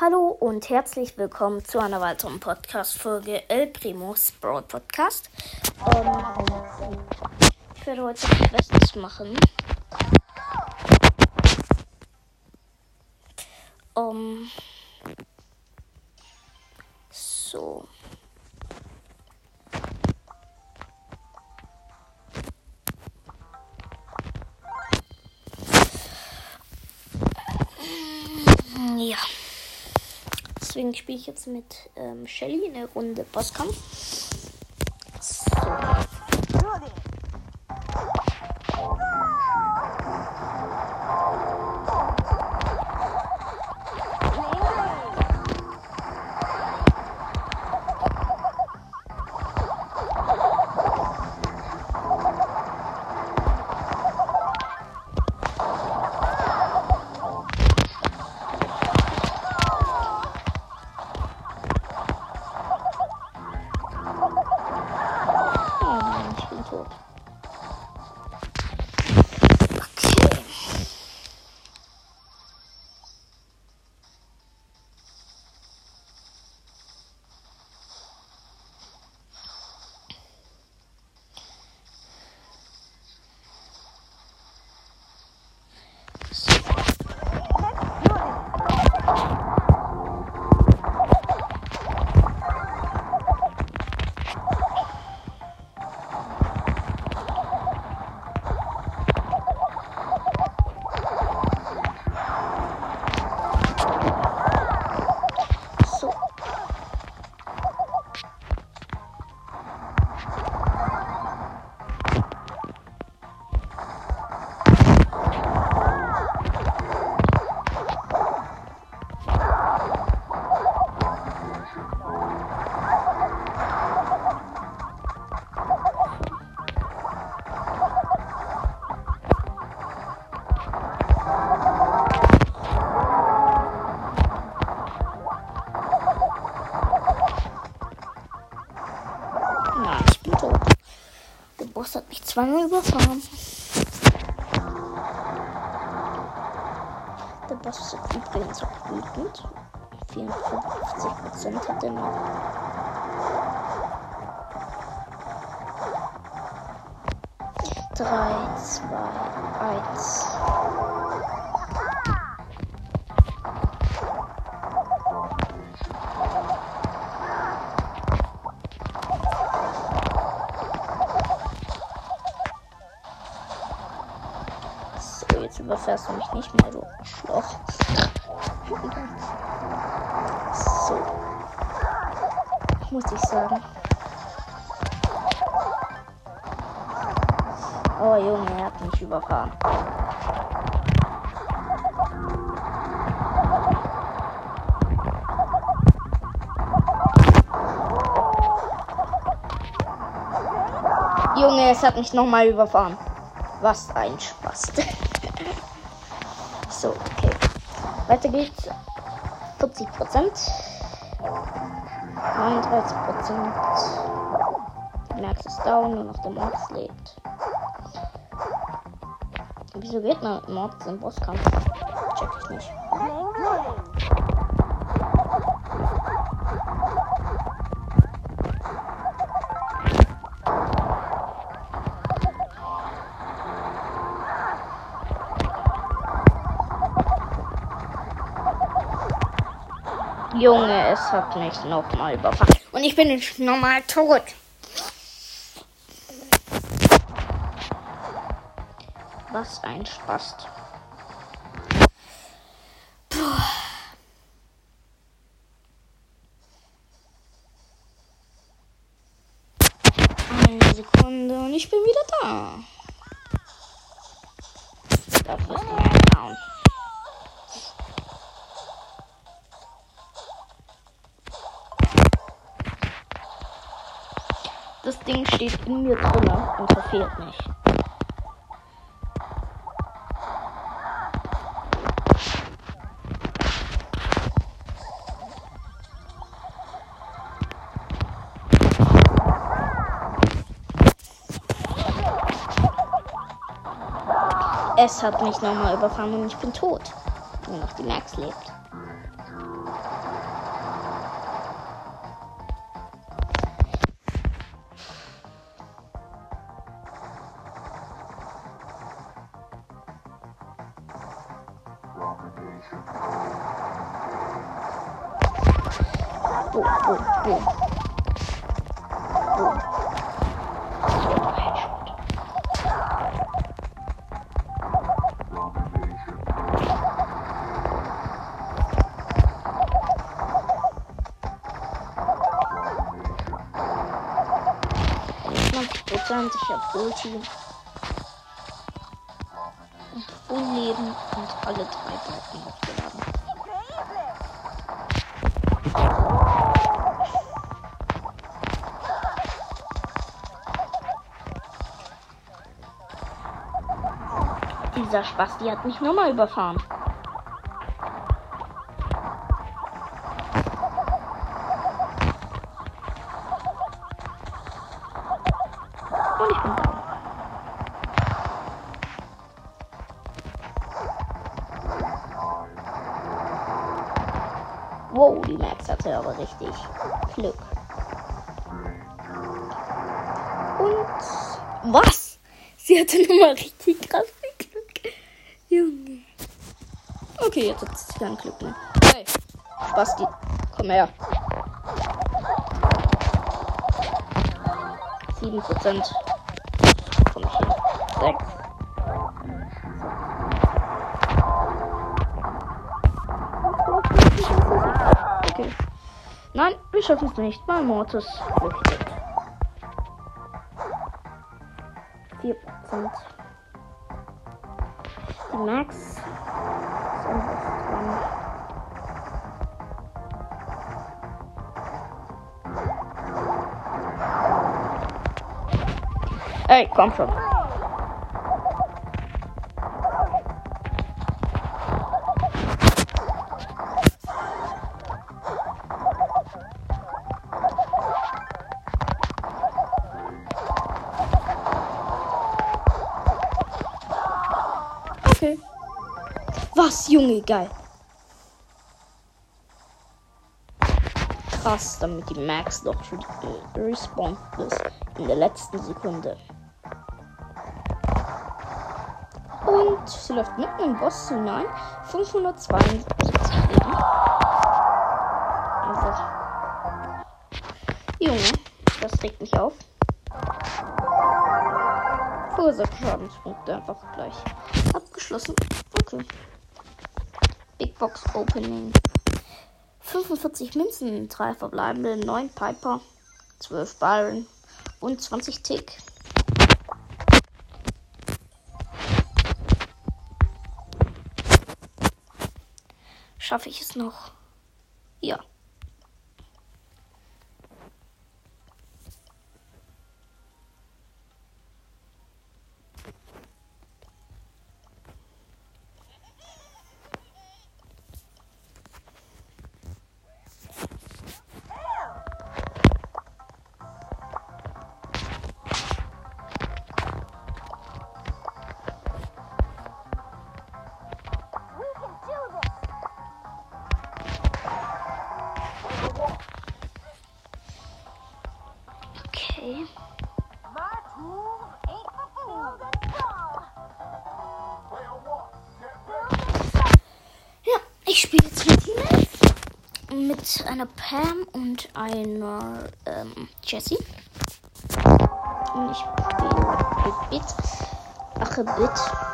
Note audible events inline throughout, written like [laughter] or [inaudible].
Hallo und herzlich willkommen zu einer weiteren Podcast-Folge El Primos Broad Podcast. Ähm, ich werde heute mein Bestes machen. Um, so. Deswegen spiele ich jetzt mit ähm, Shelly eine Runde Bosskampf. Zweimal überfahren. Der Boss ist übrigens auch wütend. 54% hat er noch. Drei, zwei, eins. Überfährst du mich nicht mehr, du Schloch. So. Muss ich sagen. Oh Junge, er hat mich überfahren. Junge, es hat mich nochmal überfahren. Was ein Spaß. [laughs] so, okay. Weiter geht's. 40 Prozent. 39 Prozent. Max ist down, nur noch der Mords lebt. Wieso geht man Mords im Bosskampf? Check ich nicht. Junge, es hat mich nochmal überfahren. Und ich bin nicht normal tot. Was ein. Puh. Eine Sekunde und ich bin wieder da. Dafür ist mein down. Das Ding steht in mir drinne und verfehlt mich. Es hat mich nochmal überfahren und ich bin tot. Nur noch die Max lebt. Prozent, ich hab Ulti. Full Leben und alle drei Balken aufgeladen. Dieser Spasti hat mich nochmal überfahren. Richtig Glück. Und was? Sie hatte nochmal richtig krass viel Glück. Junge. Okay, jetzt hat sie kein Glück mehr. Hey, Spasti, komm her. 7 Prozent. Komm ich hin. 6. Nein, wir schaffen es nicht. Mein Mortis flüchtet. 4 Prozent. Die Max einfach dran. Ey, komm schon. Junge, geil. Krass, damit die Max doch schon äh, ist in der letzten Sekunde. Und sie läuft mitten im Boss hinein. 572 Leben. Also. Junge, das regt mich auf. Verursacht Schadenspunkte einfach gleich. Abgeschlossen. Okay. Big Box Opening. 45 Münzen, 3 verbleibende, 9 Piper, 12 Byron und 20 Tick. Schaffe ich es noch? Ja. Mit einer Pam und einer ähm, Jessie. Und ich mit Bit. Mache Bit.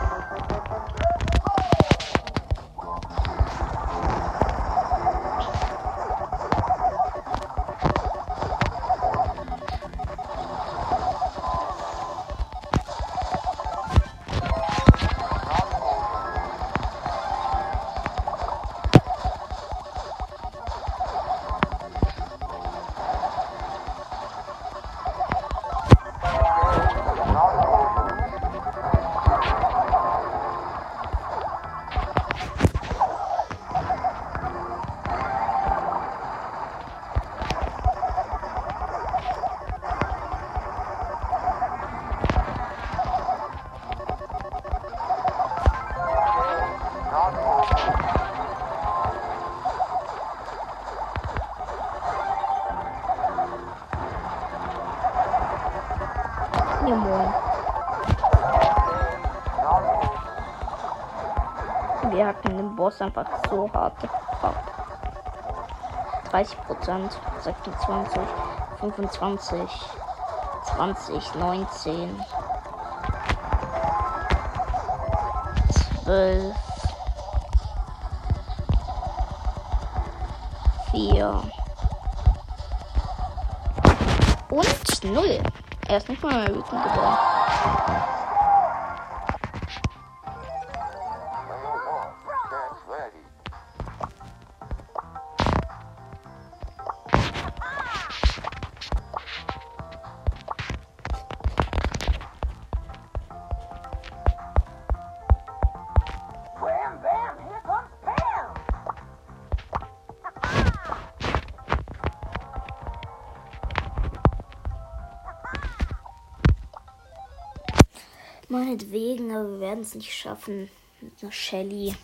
Boss einfach so hart gebraucht. 30 Prozent, 26, 25, 20, 19, 12, 4 und 0. Er ist nicht mal wütend geworden. Meinetwegen, aber wir werden es nicht schaffen. Mit einer Shelly.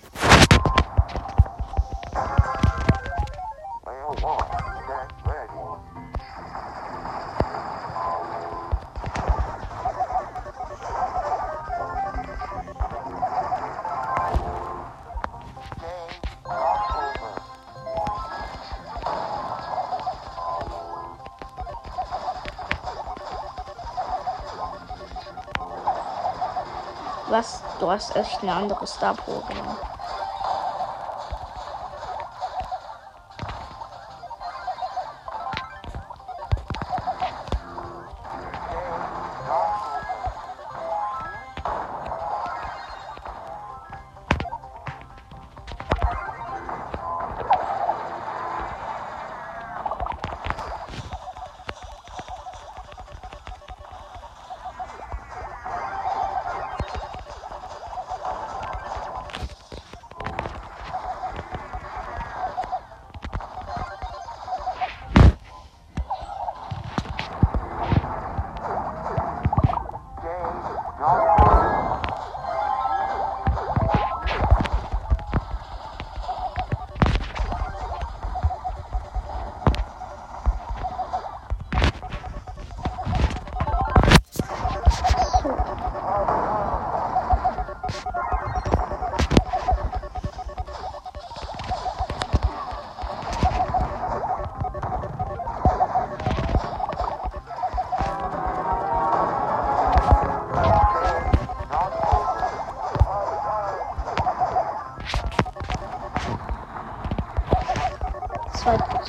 Was? Du hast echt eine andere Star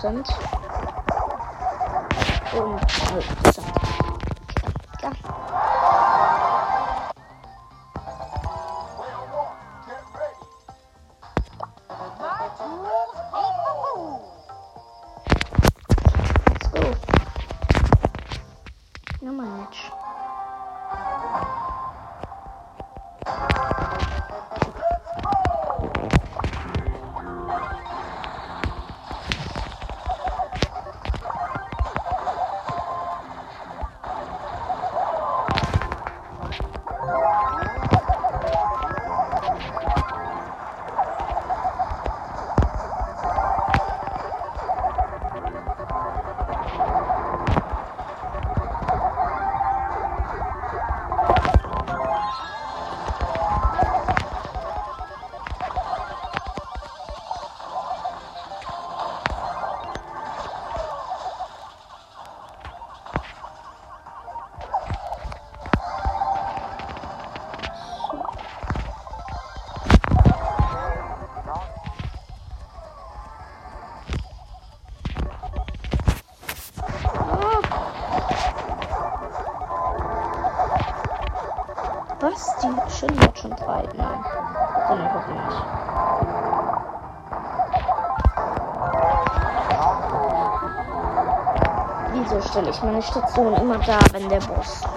Zwei Stelle ich meine Station immer da, wenn der Boss?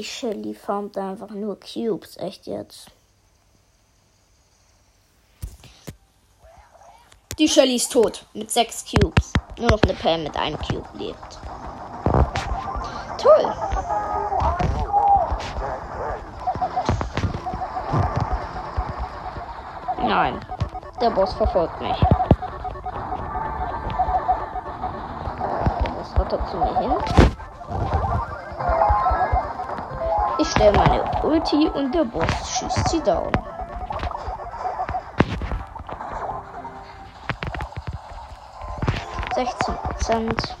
Die Shelly farmt einfach nur Cubes. Echt jetzt. Die Shelly ist tot. Mit sechs Cubes. Nur noch eine Pam mit einem Cube lebt. Toll. Nein. Der Boss verfolgt mich. Der Boss rattert zu mir hin. Stelle meine Ulti und der Boss schießt sie down. Sechzehn Prozent.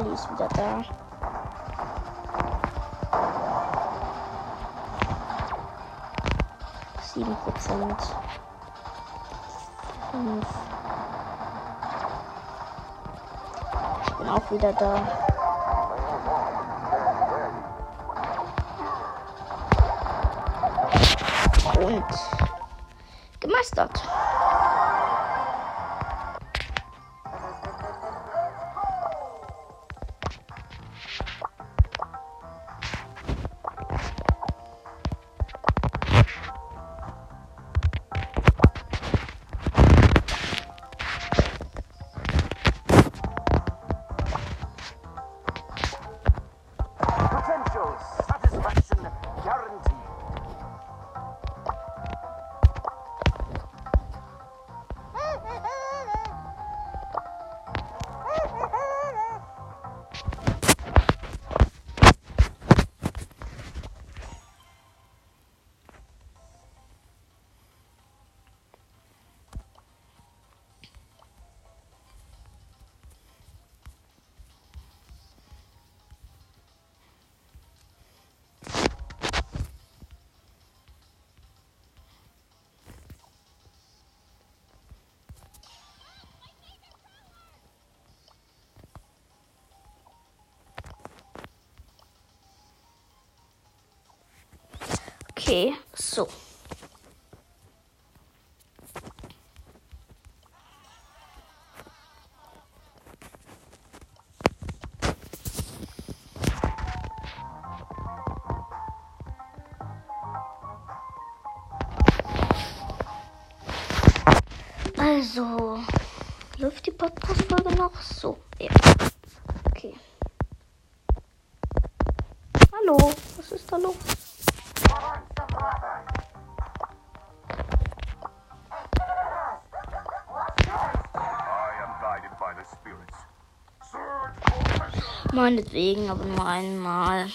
Shelly ist wieder da. Sieben Prozent. Ich bin auch wieder da. Und gemeistert. Okay, so. Also, läuft die Podcast-Folge noch? So, ja. Okay. Hallo, was ist da los? Meinetwegen, aber nur einmal.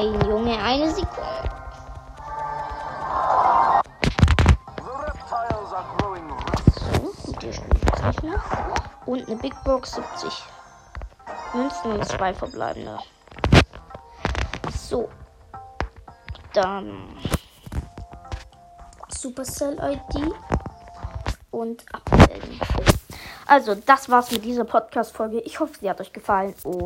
Nein, Junge, eine Sekunde. So, nicht mehr. Und eine Big Box 70 Münzen und zwei verbleibende. So. Dann Supercell ID und abmelden. Also, das war's mit dieser Podcast-Folge. Ich hoffe, sie hat euch gefallen und